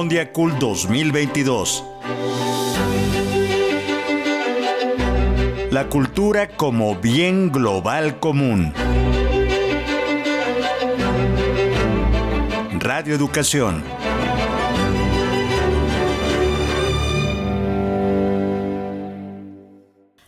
Mondiacult 2022. La cultura como bien global común. Radio Educación.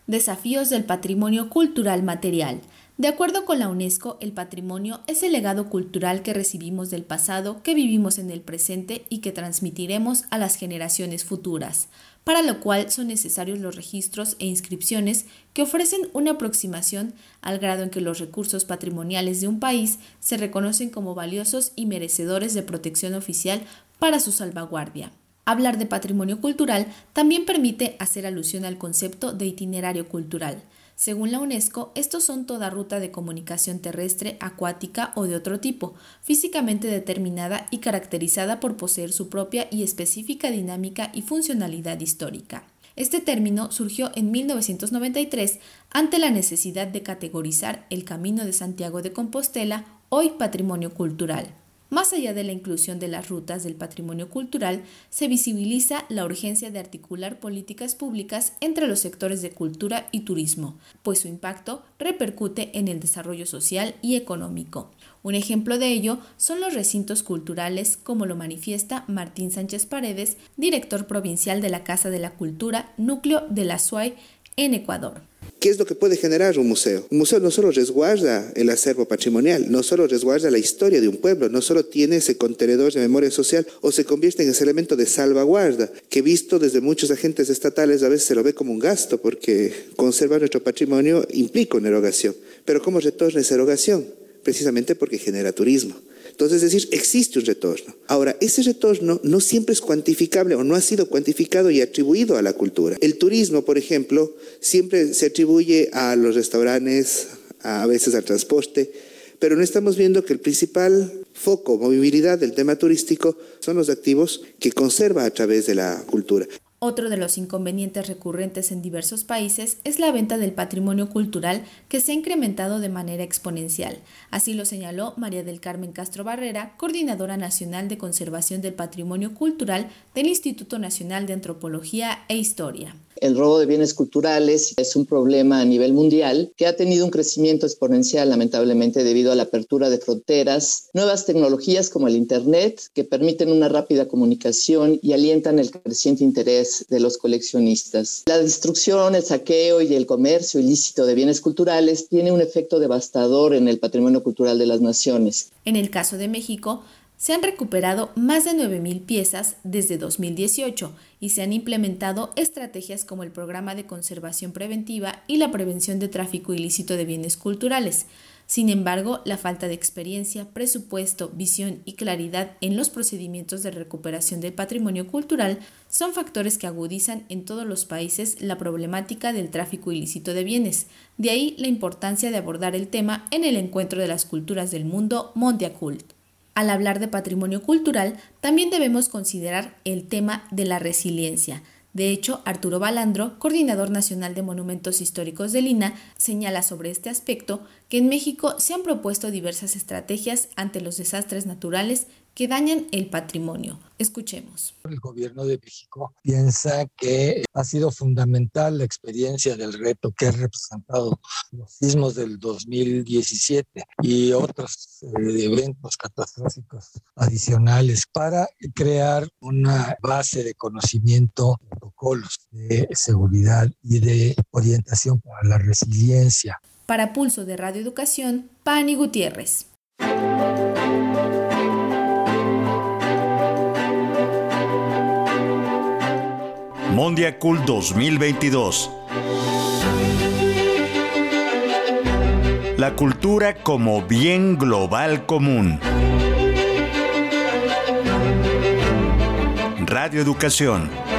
Desafíos del patrimonio cultural material. De acuerdo con la UNESCO, el patrimonio es el legado cultural que recibimos del pasado, que vivimos en el presente y que transmitiremos a las generaciones futuras, para lo cual son necesarios los registros e inscripciones que ofrecen una aproximación al grado en que los recursos patrimoniales de un país se reconocen como valiosos y merecedores de protección oficial para su salvaguardia. Hablar de patrimonio cultural también permite hacer alusión al concepto de itinerario cultural, según la UNESCO, estos son toda ruta de comunicación terrestre, acuática o de otro tipo, físicamente determinada y caracterizada por poseer su propia y específica dinámica y funcionalidad histórica. Este término surgió en 1993 ante la necesidad de categorizar el Camino de Santiago de Compostela, hoy patrimonio cultural. Más allá de la inclusión de las rutas del patrimonio cultural, se visibiliza la urgencia de articular políticas públicas entre los sectores de cultura y turismo, pues su impacto repercute en el desarrollo social y económico. Un ejemplo de ello son los recintos culturales, como lo manifiesta Martín Sánchez Paredes, director provincial de la Casa de la Cultura, núcleo de la SUAY en Ecuador. ¿Qué es lo que puede generar un museo? Un museo no solo resguarda el acervo patrimonial, no solo resguarda la historia de un pueblo, no solo tiene ese contenedor de memoria social o se convierte en ese elemento de salvaguarda que visto desde muchos agentes estatales a veces se lo ve como un gasto porque conservar nuestro patrimonio implica una erogación. Pero ¿cómo retorna esa erogación? Precisamente porque genera turismo. Entonces, es decir, existe un retorno. Ahora, ese retorno no siempre es cuantificable o no ha sido cuantificado y atribuido a la cultura. El turismo, por ejemplo, siempre se atribuye a los restaurantes, a veces al transporte, pero no estamos viendo que el principal foco, movilidad del tema turístico son los activos que conserva a través de la cultura. Otro de los inconvenientes recurrentes en diversos países es la venta del patrimonio cultural que se ha incrementado de manera exponencial. Así lo señaló María del Carmen Castro Barrera, coordinadora nacional de conservación del patrimonio cultural del Instituto Nacional de Antropología e Historia. El robo de bienes culturales es un problema a nivel mundial que ha tenido un crecimiento exponencial lamentablemente debido a la apertura de fronteras, nuevas tecnologías como el Internet que permiten una rápida comunicación y alientan el creciente interés de los coleccionistas. La destrucción, el saqueo y el comercio ilícito de bienes culturales tiene un efecto devastador en el patrimonio cultural de las naciones. En el caso de México, se han recuperado más de 9.000 piezas desde 2018 y se han implementado estrategias como el programa de conservación preventiva y la prevención de tráfico ilícito de bienes culturales. Sin embargo, la falta de experiencia, presupuesto, visión y claridad en los procedimientos de recuperación del patrimonio cultural son factores que agudizan en todos los países la problemática del tráfico ilícito de bienes. De ahí la importancia de abordar el tema en el encuentro de las culturas del mundo Mondiacult. Al hablar de patrimonio cultural, también debemos considerar el tema de la resiliencia. De hecho, Arturo Balandro, coordinador nacional de monumentos históricos de Lina, señala sobre este aspecto que en México se han propuesto diversas estrategias ante los desastres naturales que dañan el patrimonio. Escuchemos. El gobierno de México piensa que ha sido fundamental la experiencia del reto que ha representado los sismos del 2017 y otros eh, eventos catastróficos adicionales para crear una base de conocimiento, protocolos de seguridad y de orientación para la resiliencia. Para Pulso de Radio Educación, Pani Gutiérrez. Mondiacult 2022. La cultura como bien global común. Radio Educación.